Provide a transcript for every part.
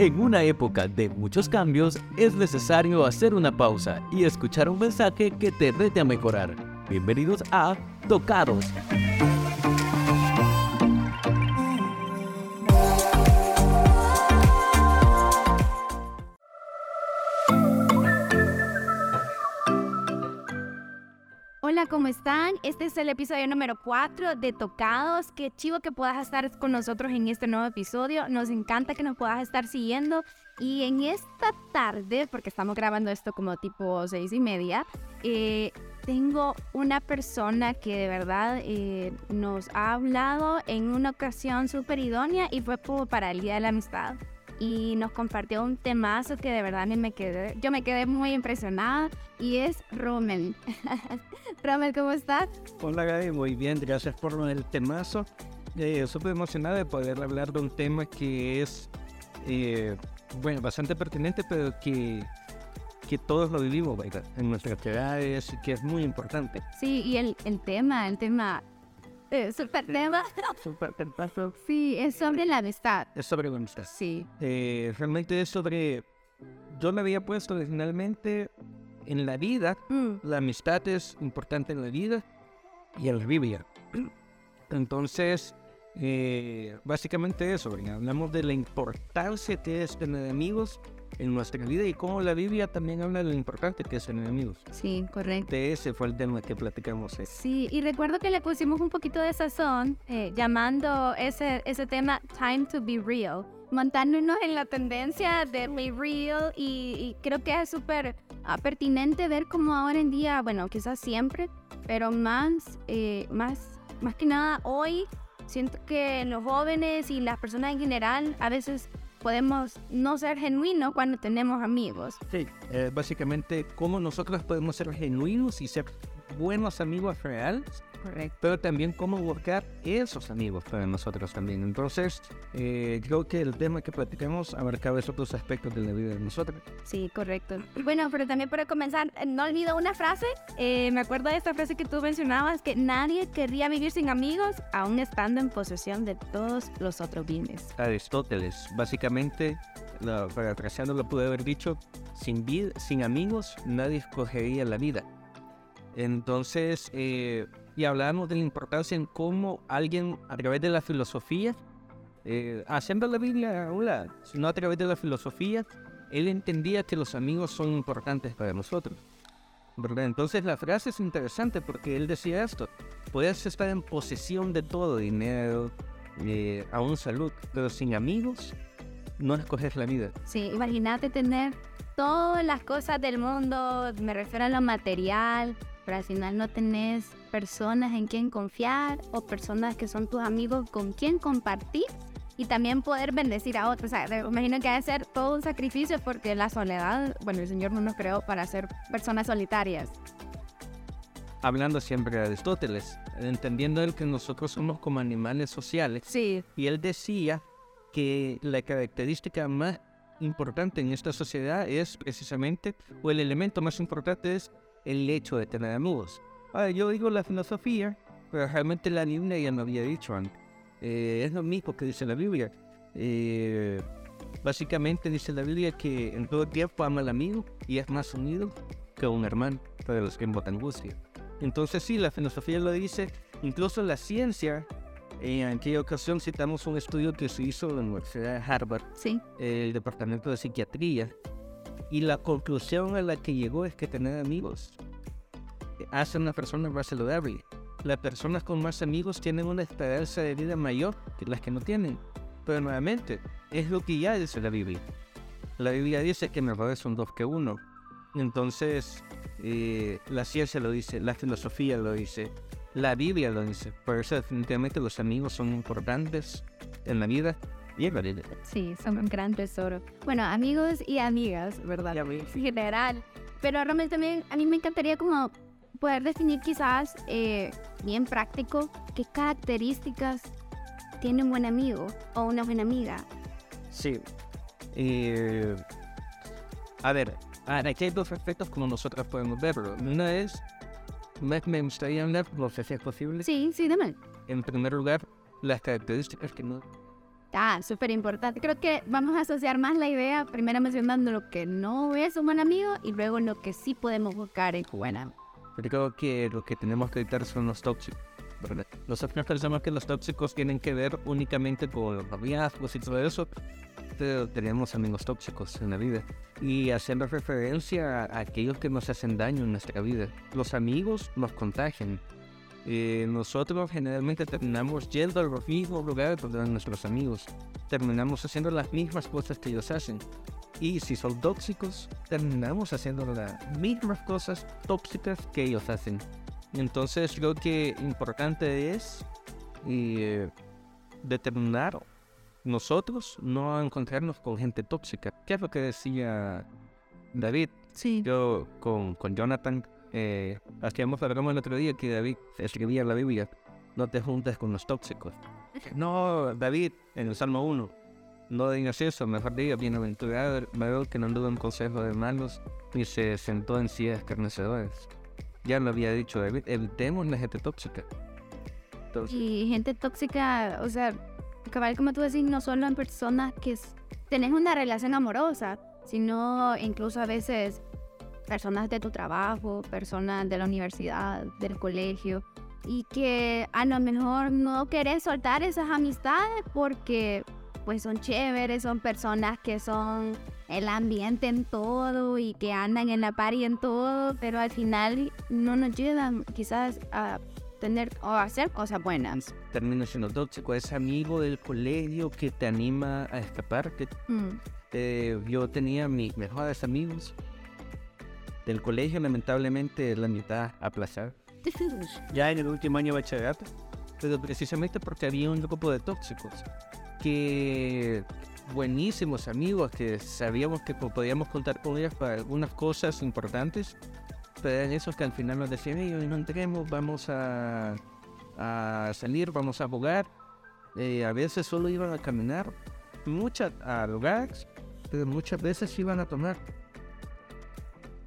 En una época de muchos cambios, es necesario hacer una pausa y escuchar un mensaje que te rete a mejorar. Bienvenidos a Tocados. Hola, ¿cómo están? Este es el episodio número 4 de Tocados. Qué chivo que puedas estar con nosotros en este nuevo episodio. Nos encanta que nos puedas estar siguiendo. Y en esta tarde, porque estamos grabando esto como tipo seis y media, eh, tengo una persona que de verdad eh, nos ha hablado en una ocasión súper idónea y fue para el Día de la Amistad y nos compartió un temazo que de verdad me quedé, yo me quedé muy impresionada y es Rommel. Rommel, ¿cómo estás? Hola Gaby, muy bien, gracias por el temazo. Eh, Súper emocionado de poder hablar de un tema que es, eh, bueno, bastante pertinente, pero que, que todos lo vivimos ¿verdad? en nuestras ciudades, que es muy importante. Sí, y el, el tema, el tema eh, super tema. Super temazo. Sí, es sobre la amistad. Es sobre la amistad. Sí. Eh, realmente es sobre... Yo me había puesto originalmente en la vida, Mm, la amistad es importante en la vida y en la Biblia. Entonces, eh, básicamente eso, ¿verdad? hablamos de la importancia que es tener amigos en nuestra vida y cómo la Biblia también habla de lo importante que es tener amigos. sí, correcto. De ese fue el tema que platicamos. eh. Sí, y recuerdo que le pusimos un poquito de sazón eh, llamando ese, ese tema Time to be Real, montándonos en la tendencia de be real y, y creo que es súper ah, pertinente ver cómo ahora en día, bueno, quizás siempre, pero más, eh, más, más que nada hoy, siento que los jóvenes y las personas en general a veces podemos no ser genuinos cuando tenemos amigos. Sí, eh, básicamente cómo nosotros podemos ser genuinos y ser buenos amigos reales Correcto. pero también cómo buscar esos amigos para nosotros también. Entonces, eh, creo que el tema que platicamos abarcaba esos dos aspectos de la vida de nosotros. Sí, correcto. Bueno, pero también para comenzar, eh, no olvido una frase. eh, me acuerdo de esta frase que tú mencionabas, que nadie querría vivir sin amigos, aún estando en posesión de todos los otros bienes. Aristóteles, básicamente, la, parafraseando lo pude haber dicho, sin, vid- sin amigos nadie escogería la vida. Entonces, eh, y hablábamos de la importancia en cómo alguien a través de la filosofía, eh, haciendo la Biblia a un lado, sino a través de la filosofía, él entendía que los amigos son importantes para nosotros. ¿verdad? Entonces la frase es interesante porque él decía esto, puedes estar en posesión de todo, dinero, eh, aún salud, pero sin amigos no escoges la vida. Sí, imagínate tener todas las cosas del mundo, me refiero a lo material, pero al final no tenés personas en quien confiar o personas que son tus amigos con quien compartir y también poder bendecir a otros. O sea, me imagino que ha de ser todo un sacrificio porque la soledad, bueno, el Señor no nos creó para ser personas solitarias. Hablando siempre de Aristóteles, entendiendo él que nosotros somos como animales sociales, Sí, y él decía que la característica más importante en esta sociedad es precisamente, o el elemento más importante es el hecho de tener amigos. Ahora, yo digo la filosofía, pero realmente la Biblia ya me había dicho antes. Eh, es lo mismo que dice la Biblia. Eh, básicamente dice la Biblia que en todo tiempo ama al amigo y es más unido que un hermano para los que en angustia. Entonces sí, la filosofía lo dice, incluso la ciencia. En aquella ocasión citamos un estudio que se hizo en la Universidad de Harvard, sí, el Departamento de Psiquiatría, y la conclusión a la que llegó es que tener amigos hace a una persona más saludable. Las personas con más amigos tienen una esperanza de vida mayor que las que no tienen. Pero nuevamente, es lo que ya dice la Biblia. La Biblia dice que mejores son dos que uno. Entonces, eh, la ciencia lo dice, la filosofía lo dice, la Biblia lo dice. Por eso definitivamente los amigos son importantes en la vida y en la vida. sí, son un gran tesoro. Bueno, amigos y amigas, ¿verdad? en general. Pero realmente también a mí me encantaría como poder definir quizás eh, bien práctico qué características tiene un buen amigo o una buena amiga. Sí. Eh, a ver, aquí hay dos aspectos como nosotros podemos verlo. Una es, me, me gustaría hablar, no sé si es posible, Sí, sí, dame. en primer lugar, las características que no Ah, súper importante. Creo que vamos a asociar más la idea, primero mencionando lo que no es un buen amigo y luego lo que sí podemos buscar en buen amigo. Creo que lo que tenemos que evitar son los tóxicos. ¿verdad? Nosotros pensamos que los tóxicos tienen que ver únicamente con los noviazgos y todo eso, pero tenemos amigos tóxicos en la vida. Y haciendo referencia a aquellos que nos hacen daño en nuestra vida. Los amigos nos contagian. Eh, nosotros generalmente terminamos yendo a los mismos lugares donde van nuestros amigos. Terminamos haciendo las mismas cosas que ellos hacen. Y si son tóxicos, terminamos haciendo las mismas cosas tóxicas que ellos hacen. Entonces creo que importante es eh, determinar nosotros no encontrarnos con gente tóxica. ¿Qué es lo que decía David? Sí. Yo con, con Jonathan eh, hacíamos la broma el otro día que David escribía en la Biblia, no te juntes con los tóxicos. No, David, en el Salmo 1, no digas eso, mejor diga, bienaventurado varón que no anduvo en consejo de malos, ni se sentó en sillas escarnecedores. Ya lo había dicho David, evitemos la gente tóxica. Entonces, Y gente tóxica, o sea, cabal, como tú decís, no solo en personas que tenés una relación amorosa, sino incluso a veces personas de tu trabajo, personas de la universidad, del colegio, y que a lo mejor no querés soltar esas amistades porque pues son chéveres, son personas que son el ambiente en todo y que andan en la par y en todo, pero al final no nos llevan quizás a tener o hacer cosas buenas. termina siendo tóxico, ese amigo del colegio que te anima a escapar, que Mm. Yo tenía mis mejores amigos del colegio, lamentablemente la mitad aplazada. Ya en el último año de bachillerato, pero precisamente porque había un grupo de tóxicos que buenísimos amigos que sabíamos que po- podíamos contar con ellos para algunas cosas importantes, pero eran esos que al final nos decían, "Ey, hoy no entremos, vamos a, a salir, vamos a jugar. Eh, a veces solo iban a caminar, muchas a lugares, pero muchas veces iban a tomar.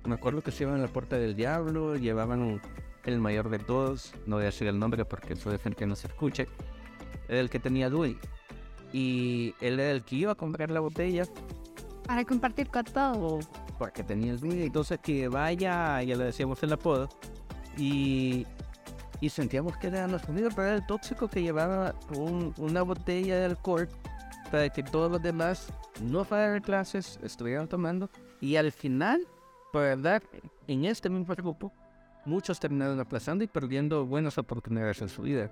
Me acuerdo que se iban a la puerta del diablo, llevaban un- el mayor de todos, no voy a decir el nombre porque puede ser que no se escuche, era el que tenía Dewey. Y él era el que iba a comprar la botella Para compartir con todos. porque tenía el Dewey. Entonces que vaya, ya le decíamos el apodo, y, y sentíamos que era nuestro amigo, pero era el tóxico que llevaba un- una botella de alcohol para que todos los demás no fueran clases, estuvieran tomando. Y al final, por verdad, en este mismo grupo, muchos terminaron aplazando y perdiendo buenas oportunidades en su vida.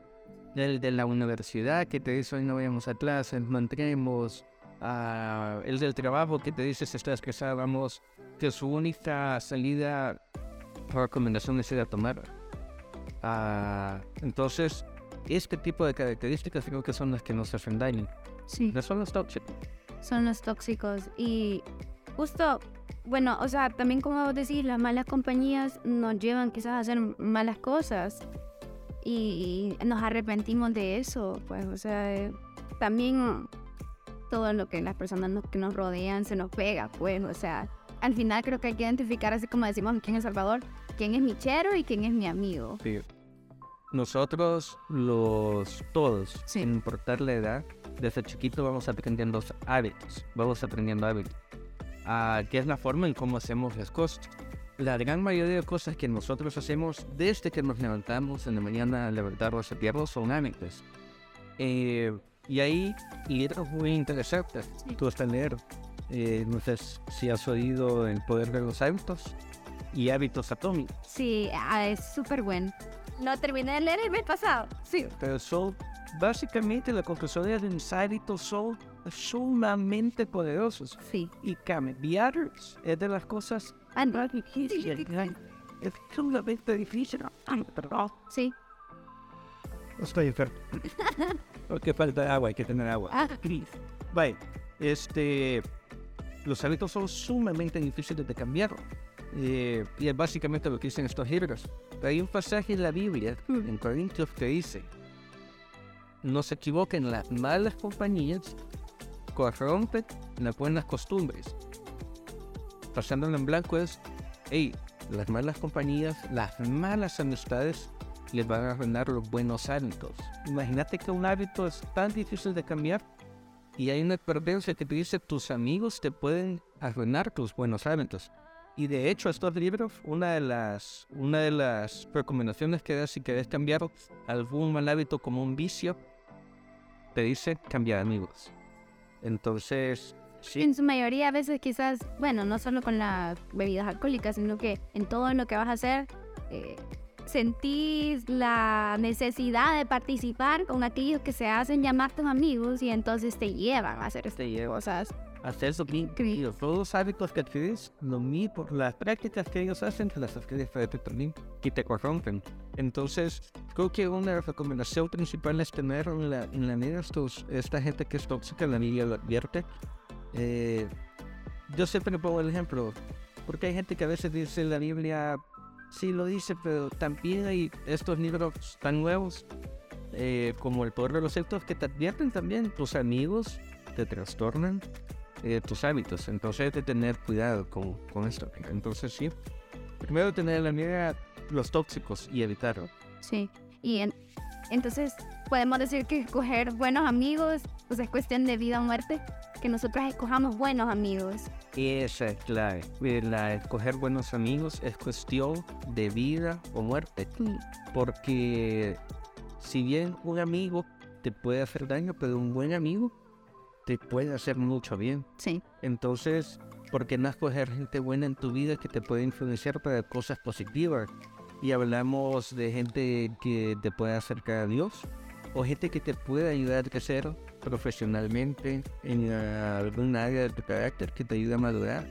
El de la universidad que te dice hoy no vayamos a clases, no entremos. ah, el del trabajo que te dice si estás estresado, vamos, que su única salida por recomendación es ir a tomar. Ah, entonces, este tipo de características creo que son las que nos hacen daño. Sí. No son los tóxicos. Son los tóxicos. Y justo, bueno, o sea, también como vos decís, las malas compañías nos llevan quizás a hacer malas cosas. Y, y nos arrepentimos de eso, pues, o sea, eh, también todo lo que las personas nos- que nos rodean se nos pega, pues, o sea, al final creo que hay que identificar, así como decimos aquí en El Salvador, quién es mi chero y quién es mi amigo. Sí. Nosotros, los todos, Sí. sin importar la edad, desde chiquito vamos aprendiendo hábitos, vamos aprendiendo hábitos, ah, que es la forma en cómo hacemos las cosas. La gran mayoría de cosas que nosotros hacemos desde que nos levantamos en la mañana a levantarnos a piernas son hábitos. Eh, y hay libros muy interesantes, tú estás leer. Eh, no sé si has oído El Poder de los Hábitos y Hábitos Atómicos. Sí, ah, es súper bueno. Lo terminé de leer el mes pasado. Sí. Pero son básicamente la conclusión de los hábitos son sumamente poderosos. Sí. Y cambiar es de las cosas Ah, no. difíciles. Es sumamente difícil. Perdón. Sí. Estoy enfermo. Porque falta agua, hay que tener agua. Ah. Vaya, este, los hábitos son sumamente difíciles de cambiar. Eh, y es básicamente lo que dicen estos libros. Hay un pasaje en la Biblia, Mm. en Corintios, que dice, no se equivoquen, las malas compañías corrompen las buenas costumbres. Pasándolo en blanco es, hey, las malas compañías, las malas amistades les van a arruinar los buenos hábitos. Imagínate que un hábito es tan difícil de cambiar Y hay una advertencia que te dice, tus amigos te pueden arruinar tus buenos hábitos. Y de hecho, estos libros, una de las, una de las recomendaciones que da si querés cambiar algún mal hábito como un vicio, te dice cambiar amigos. Entonces, sí. En su mayoría a veces quizás, bueno, no solo con las bebidas alcohólicas, sino que en todo lo que vas a hacer, eh, sentís la necesidad de participar con aquellos que se hacen llamar tus amigos y entonces te llevan a hacer estas cosas. Hacer eso increíble. Todos los hábitos que adquieres, lo mismo, las prácticas que ellos hacen, las adquieres para ti también, que te corrompen. Entonces, creo que una recomendación principal es tener en la, en la vida estos, esta gente que es tóxica, la Biblia lo advierte. Eh, yo siempre pongo el ejemplo, porque hay gente que a veces dice la Biblia, sí lo dice, pero también hay estos libros tan nuevos eh, como El Poder de los Sectos que te advierten también, tus amigos te trastornan eh, tus hábitos. Entonces hay que tener cuidado con, con esto. Entonces sí, primero tener la mira los tóxicos y evitarlo. Sí, y en- entonces podemos decir que escoger buenos amigos pues es cuestión de vida o muerte, que nosotros escojamos buenos amigos. Esa es clave. La escoger buenos amigos es cuestión de vida o muerte. Porque si bien un amigo te puede hacer daño, pero un buen amigo te puede hacer mucho bien. Sí, Entonces, ¿por qué no escoger gente buena en tu vida que te puede influenciar para cosas positivas? Y hablamos de gente que te puede acercar a Dios o gente que te puede ayudar a crecer profesionalmente en algún área de tu carácter que te ayuda a madurar.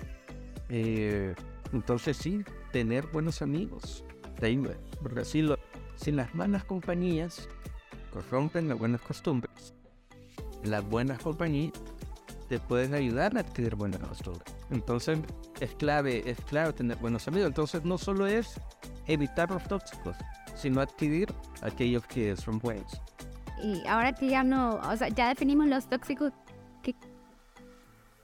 Eh, entonces sí, tener buenos amigos te ayuda. Porque si, lo, si las malas compañías corrompen las buenas costumbres, las buenas compañías te pueden ayudar a adquirir buenas costumbres. Entonces es clave, es clave tener buenos amigos. Entonces no solo es evitar los tóxicos, sino adquirir aquellos que son buenos. y ahora que ya no, o sea, ya definimos los tóxicos, ¿qué,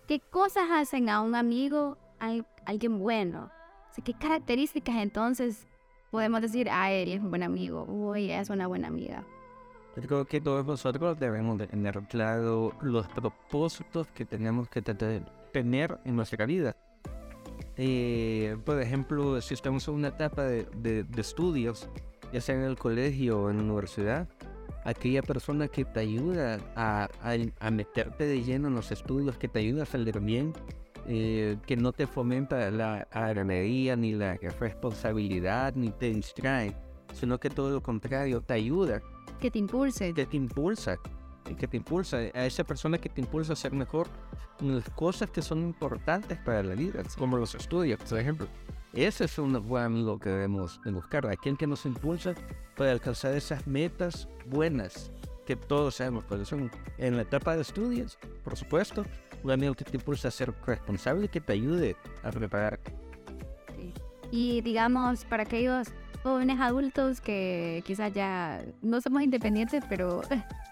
qué cosas hacen a un amigo al- alguien bueno? O sea, ¿Qué características entonces podemos decir, ah, él es un buen amigo, o ella es una buena amiga? Creo que todos nosotros debemos de tener claro los propósitos que tenemos que te- tener en nuestra vida. Eh, por ejemplo, si estamos en una etapa de, de- de estudios, ya sea en el colegio o en la universidad, aquella persona que te ayuda a, a- a meterte de lleno en los estudios, que te ayuda a salir bien, eh, que no te fomenta la aranería ni la responsabilidad, ni te distrae, sino que todo lo contrario, te ayuda Que te impulse. que te impulsa, que te impulsa, a esa persona que te impulsa a ser mejor en las cosas que son importantes para la vida, como los estudios, por ejemplo. Ese es un buen amigo que debemos de buscar, aquel que nos impulsa para alcanzar esas metas buenas que todos sabemos cuáles son. En la etapa de estudios, por supuesto, un amigo que te impulsa a ser responsable y que te ayude a prepararte. Y digamos, para aquellos jóvenes adultos que quizás ya no somos independientes, pero,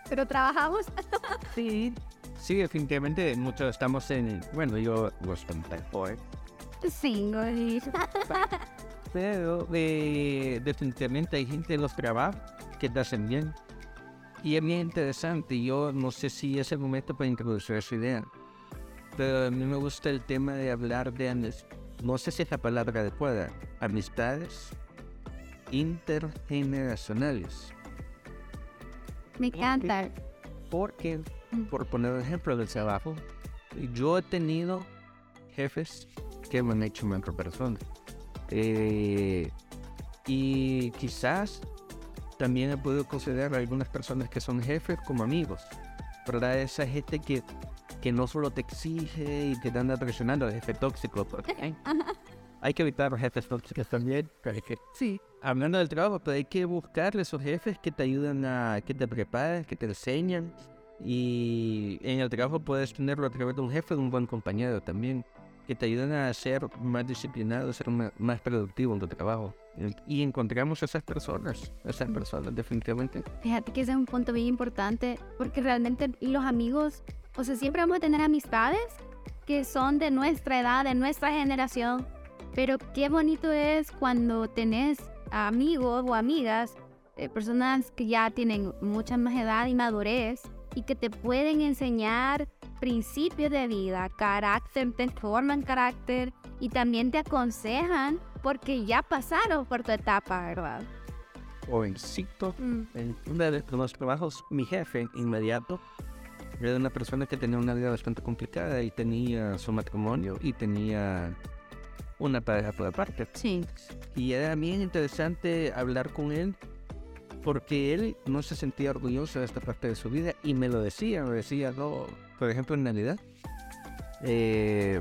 pero trabajamos. Sí, sí, definitivamente muchos estamos en, bueno, yo los hoy. Single. Pero eh, definitivamente hay gente en los trabajos que te hacen bien. Y es bien interesante. Yo no sé si es el momento para introducir esa idea. Pero a mí me gusta el tema de hablar de No sé si es la palabra adecuada. Amistades intergeneracionales. Me encanta. Porque, por poner un ejemplo del trabajo, yo he tenido jefes que me han hecho mejor persona. Eh, y quizás también he podido considerar a algunas personas que son jefes como amigos. ¿Verdad? Esa gente que, que no solo te exige y te anda presionando, el jefe tóxico. porque hay que evitar los jefes tóxicos también. Sí. hablando del trabajo, pero hay que buscar esos jefes que te ayudan a, que te preparan, que te enseñan. Y en el trabajo puedes tenerlo a través de un jefe, de un buen compañero también, que te ayudan a ser más disciplinado, a ser más, productivo en tu trabajo. Y encontramos esas personas, esas personas definitivamente. Fíjate que ese es un punto bien importante porque realmente los amigos, o sea, siempre vamos a tener amistades que son de nuestra edad, de nuestra generación, pero qué bonito es cuando tenés amigos o amigas, eh, personas que ya tienen mucha más edad y madurez y que te pueden enseñar principios de vida, carácter, te forman carácter y también te aconsejan porque ya pasaron por tu etapa, ¿verdad? Jovencito, Mm. en uno de los trabajos, mi jefe inmediato era una persona que tenía una vida bastante complicada y tenía su matrimonio y tenía una pareja por aparte. Sí. Y era bien interesante hablar con él porque él no se sentía orgulloso de esta parte de su vida y me lo decía, me decía, no, por ejemplo en Navidad, eh,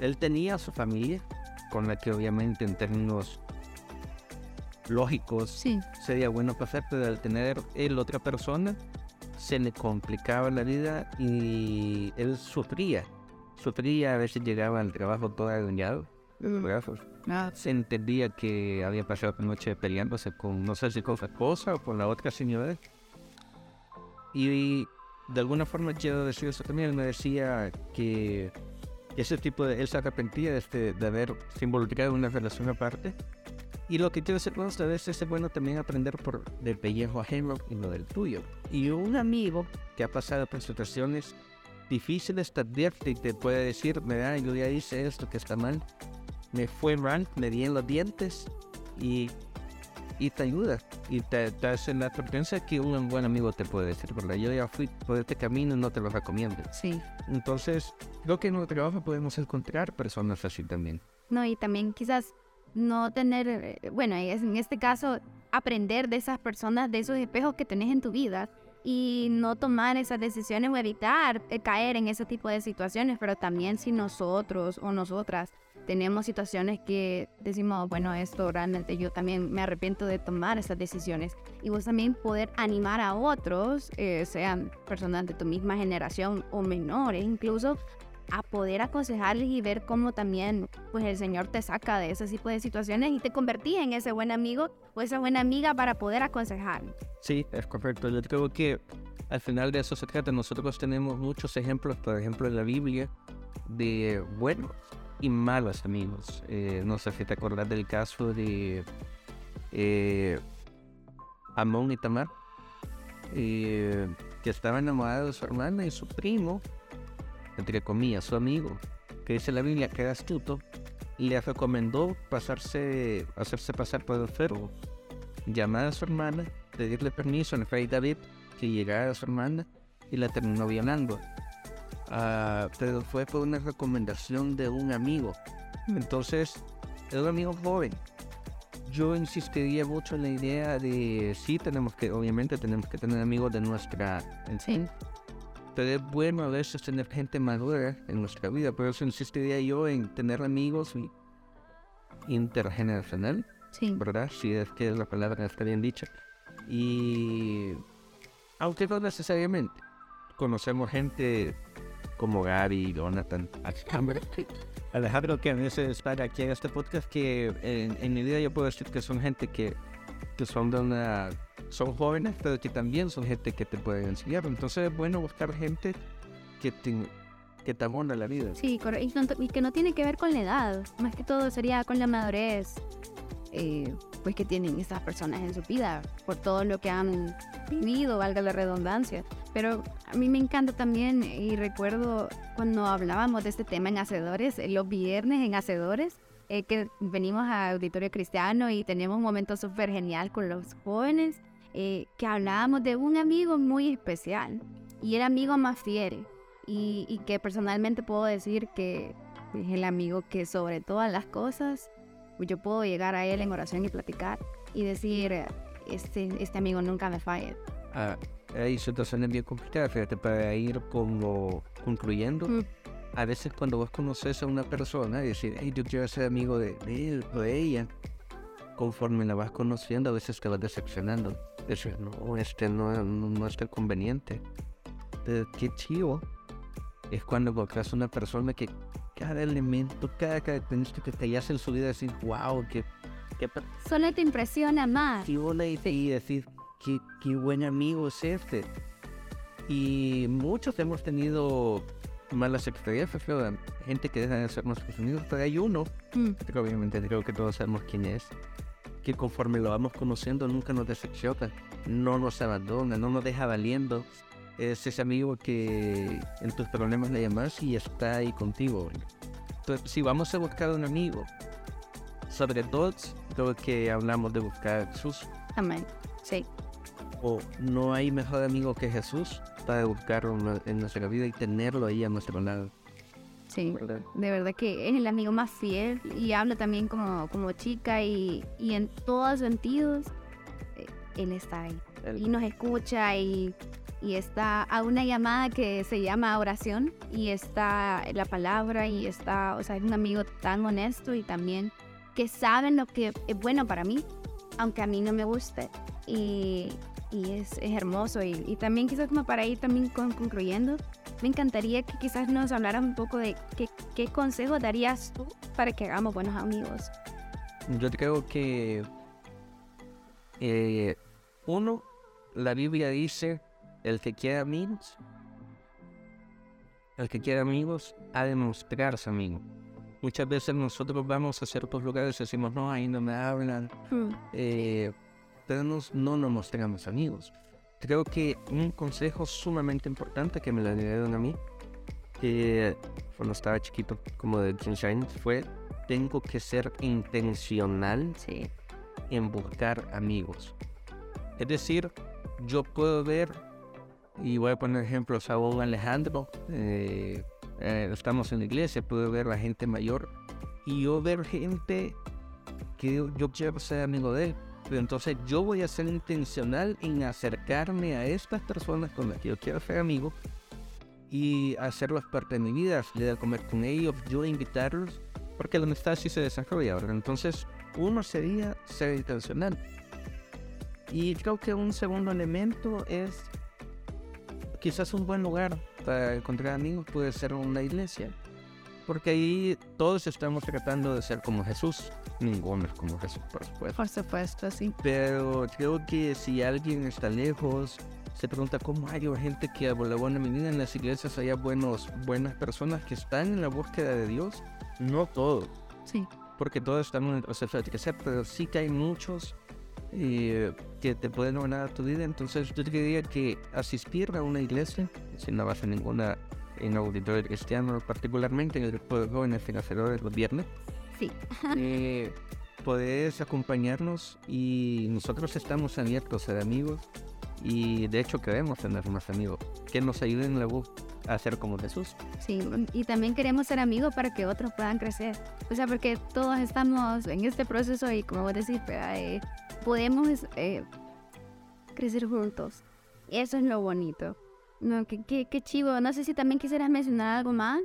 él tenía su familia con la que obviamente en términos lógicos Sí. sería bueno pasar, pero al tener él otra persona se le complicaba la vida y él sufría, sufría, a veces llegaba al trabajo todo arañado, brazos. Se entendía que había pasado la noche peleándose con, no sé si con su esposa o con la otra señora. Y de alguna forma quiero decir eso también. Me decía que ese tipo de. Él se arrepentía de, este, de haber se involucrado en una relación aparte. Y lo que quiero decir con ustedes es bueno también aprender por del pellejo ajeno y no del tuyo. Y un amigo que ha pasado por situaciones difíciles te advierte y te puede decir: Mira, yo ya hice esto que está mal me fue mal, me di en los dientes y, y te ayuda. Y te, te hace la advertencia que un buen amigo te puede decir, ¿verdad? Yo ya fui por este camino y no te lo recomiendo. Sí. Entonces, creo que en nuestro trabajo podemos encontrar personas así también. No, y también quizás no tener, eh, bueno, es- en este caso, aprender de esas personas, de esos espejos que tenés en tu vida y no tomar esas decisiones o evitar eh, caer en ese tipo de situaciones, pero también si nosotros o nosotras tenemos situaciones que decimos, bueno, esto realmente yo también me arrepiento de tomar esas decisiones y vos también poder animar a otros, eh, sean personas de tu misma generación o menores incluso, a poder aconsejarles y ver cómo también pues el Señor te saca de ese tipo de situaciones y te convertís en ese buen amigo o esa buena amiga para poder aconsejar. Sí, es correcto. Yo creo que al final de eso se trata. Nosotros tenemos muchos ejemplos, por ejemplo, en la Biblia, de buenos y malos amigos. Eh, no sé si te acordás del caso de eh, Amón y Tamar, eh, que estaba enamorado de su hermana y su primo, entre comillas, su amigo, que dice la Biblia que era astuto, le recomendó pasarse, hacerse pasar por enfermo llamar a su hermana, pedirle permiso al rey David que llegara a su hermana y la terminó violando. Ah, pero fue por una recomendación de un amigo. Entonces, era un amigo joven. Yo insistiría mucho en la idea de sí tenemos que, obviamente tenemos que tener amigos de nuestra Sí. Pero es bueno a veces tener gente madura en nuestra vida. Por eso insistiría yo en tener amigos y- intergeneracional. Sí. ¿verdad? Si es que la palabra está bien dicha. Y aunque no necesariamente conocemos gente como Gaby, Jonathan, Alejandro, que a veces están aquí en este podcast, que en, en mi vida yo puedo decir que son gente que, que son de una, son jóvenes, pero que también son gente que te puede enseñar. Entonces es bueno buscar gente que te, que te abona la vida. Sí, y, no- y que no tiene que ver con la edad, más que todo sería con la madurez, eh, pues que tienen estas personas en su vida, por todo lo que han vivido, valga la redundancia. Pero a mí me encanta también, y recuerdo cuando hablábamos de este tema en Hacedores, eh, los viernes en Hacedores, eh, que venimos a Auditorio Cristiano y tenemos un momento súper genial con los jóvenes, eh, que hablábamos de un amigo muy especial, y el amigo más fiel y, y que personalmente puedo decir que es el amigo que sobre todas las cosas yo puedo llegar a él en oración y platicar y decir este, este amigo nunca me falla. Ah, hay situaciones bien complicadas, fíjate, para ir como concluyendo. Mm. A veces cuando vos conoces a una persona y decir, hey, yo quiero ser amigo de, de él o de ella, conforme la vas conociendo, a veces te vas decepcionando. Decir, no, este no, no, es tan conveniente. Pero qué chivo es cuando encontrás una persona que cada elemento, cada característica que te hace en su vida, decir, wow, qué, qué Solo te impresiona más. y vos le dices y decir qué, qué buen amigo es este. Y muchos hemos tenido malas experiencias, gente que deja de ser nuestros amigos, pero hay uno, Mm, que obviamente creo que todos sabemos quién es, que conforme lo vamos conociendo nunca nos decepciona. no nos abandona, no nos deja valiendo. Es ese amigo que en tus problemas le llamas y está ahí contigo. Entonces, si vamos a buscar un amigo, sobre todo creo que hablamos de buscar a Jesús. Amén. Sí. O no hay mejor amigo que Jesús para buscarlo en- en nuestra vida y tenerlo ahí a nuestro lado. Sí. ¿verdad? De verdad que es el amigo más fiel y hablo también como, como chica y, y en todos sentidos, eh, él está ahí. El- y nos escucha y, y está a una llamada que se llama oración y está la palabra y está, o sea, es un amigo tan honesto y también que sabe lo que es bueno para mí, aunque a mí no me guste. Y, y es, es hermoso. Y, y también quizás como para ir también con- concluyendo, me encantaría que quizás nos hablaras un poco de qué, qué consejo darías tú para que hagamos buenos amigos. Yo creo que eh, uno, la Biblia dice, el que quiera amigos, el que quiera amigos, ha de mostrarse amigo. Muchas veces nosotros vamos a ciertos lugares y decimos, no, ahí no me hablan, eh, pero nos- no nos mostramos amigos. Creo que un consejo sumamente importante que me lo dieron a mí, que cuando estaba chiquito, como de 15 años, fue, tengo que ser intencional Sí. en buscar amigos. Es decir, yo puedo ver, y voy a poner ejemplos a un Alejandro, eh, eh, estamos en la iglesia, puedo ver a gente mayor, y yo ver gente que yo quiero ser amigo de él. Pero entonces yo voy a ser intencional en acercarme a estas personas con las que yo quiero ser amigo y hacerlos parte de mi vida, a comer con ellos, yo invitarlos, porque la amistad sí se desarrolla ahora. Entonces, uno sería ser intencional. Y creo que un segundo elemento es quizás un buen lugar para encontrar amigos puede ser una iglesia. Porque ahí todos estamos tratando de ser como Jesús. Ninguno es como Jesús, por supuesto. Por supuesto, sí. Pero creo que si alguien está lejos, se pregunta cómo hay gente que a la buena medida en las iglesias haya buenos, buenas personas que están en la búsqueda de Dios. No todos, Sí. porque todos están en el proceso de crecer, pero sí que hay muchos eh, que te pueden donar tu vida. Entonces yo diría que asistir a una iglesia, si no vas a ninguna en auditorio cristiano, particularmente en el grupo de jóvenes financieros los viernes, Sí. eh, podés acompañarnos y nosotros estamos abiertos a ser amigos y de hecho queremos tener más amigos que nos ayuden en la bus a ser como Jesús. Sí, y también queremos ser amigos para que otros puedan crecer. O sea, porque todos estamos en este proceso y como vos decís. Eh, podemos eh, crecer juntos. Eso es lo bonito. No, qué, qué, qué chivo. No sé si también quisieras mencionar algo más,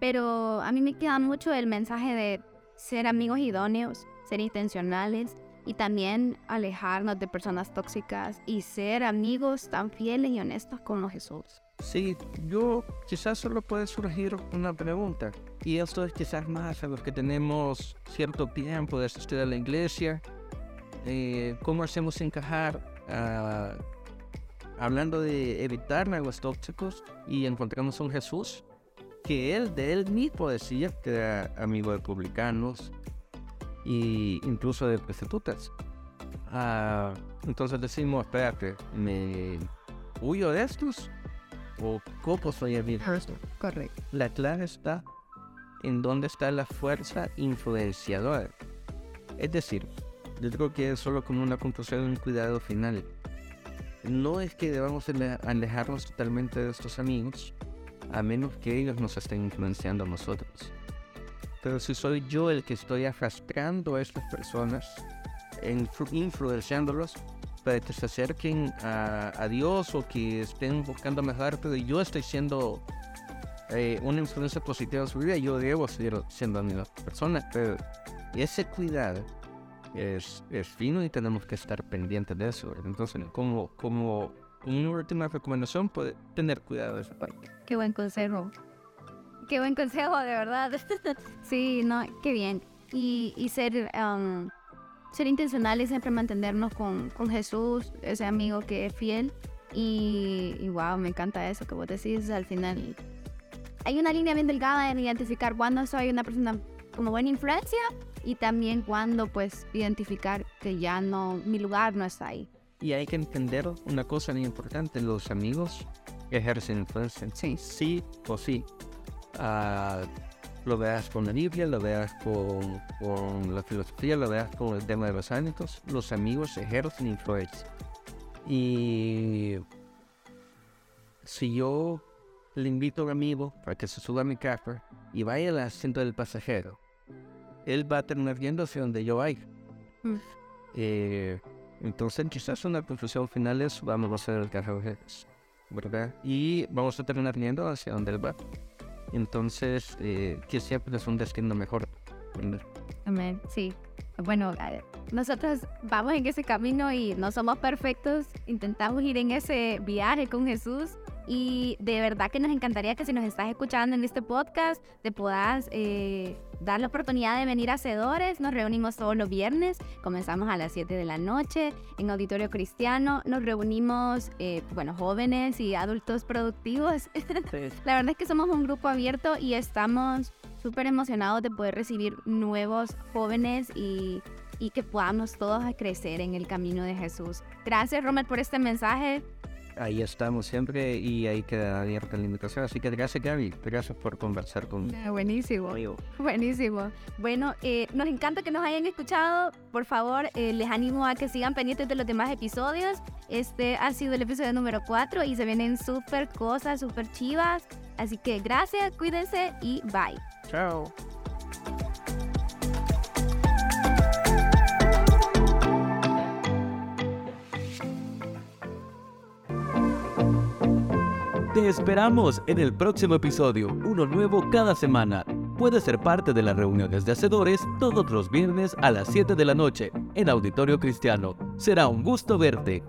pero a mí me queda mucho el mensaje de ser amigos idóneos, ser intencionales y también alejarnos de personas tóxicas y ser amigos tan fieles y honestos como Jesús. Sí, yo quizás solo puede surgir una pregunta y esto es quizás más a los que tenemos cierto tiempo de asistir a la iglesia. Eh, ¿Cómo hacemos encajar ah, hablando de evitar aguas tóxicos y encontramos a un Jesús que él de él mismo decía que era amigo de publicanos e incluso de prostitutas. Ah, entonces decimos, espérate, ¿me huyo de estos? ¿O cómo soy amigo de? Correcto. La clave está en dónde está la fuerza influenciadora. Es decir, yo creo que es solo como una conclusión, un cuidado final. No es que debamos ale- alejarnos totalmente de estos amigos, a menos que ellos nos estén influenciando a nosotros. Pero si soy yo el que estoy arrastrando a estas personas, influ- influenciándolos para que se acerquen a, a Dios o que estén buscando mejorar, pero yo estoy siendo eh, una influencia positiva en su vida, yo debo seguir siendo las personas, pero ese cuidado es, es fino y tenemos que estar pendientes de eso. Entonces, como, como una última recomendación, puede tener cuidado de esa parte. Qué buen consejo. Qué buen consejo, de verdad. sí, no, qué bien. Y, y ser, um, ser intencional y siempre mantenernos con, con Jesús, ese amigo que es fiel. Y, y wow, me encanta eso que vos decís al final. Hay una línea bien delgada en identificar cuándo soy una persona como buena influencia y también cuándo pues identificar que ya no, mi lugar no está ahí. Y hay que entender una cosa muy importante, los amigos ejercen influencia. Sí, sí o sí. Ah, lo veas con la Biblia, lo veas con, con, la filosofía, lo veas con el tema de los hábitos, los amigos ejercen influencia. Y si yo le invito a un amigo para que se suba a mi carro y vaya al asiento del pasajero, él va a terminar yendo hacia donde yo vaya. Mm. Eh, entonces quizás una conclusión final es vamos a hacer el carro ¿verdad? Y vamos a terminar yendo hacia donde él va. Entonces, eh, que siempre es un destino mejor. Amén, sí. Bueno, eh, nosotros vamos en ese camino y no somos perfectos, intentamos ir en ese viaje con Jesús y de verdad que nos encantaría que si nos estás escuchando en este podcast, te puedas eh, dar la oportunidad de venir a Hacedores. Nos reunimos todos los viernes, comenzamos a las 7 de la noche en Auditorio Cristiano. Nos reunimos, eh, bueno, jóvenes y adultos productivos. la verdad es que somos un grupo abierto y estamos súper emocionados de poder recibir nuevos jóvenes y y que podamos todos crecer en el camino de Jesús. Gracias, Romer, por este mensaje ahí estamos siempre y ahí queda abierta la invitación. Así que gracias, Gaby. Gracias por conversar conmigo. Ah, buenísimo. Buenísimo. Bueno, eh, nos encanta que nos hayan escuchado. Por favor, eh, les animo a que sigan pendientes de los demás episodios. Este ha sido el episodio número 4 y se vienen súper cosas, súper chivas. Así que gracias, cuídense y bye. Chao. Te esperamos en el próximo episodio, uno nuevo cada semana. Puedes ser parte de las reuniones de hacedores todos los viernes a las 7 de la noche en Auditorio Cristiano. Será un gusto verte.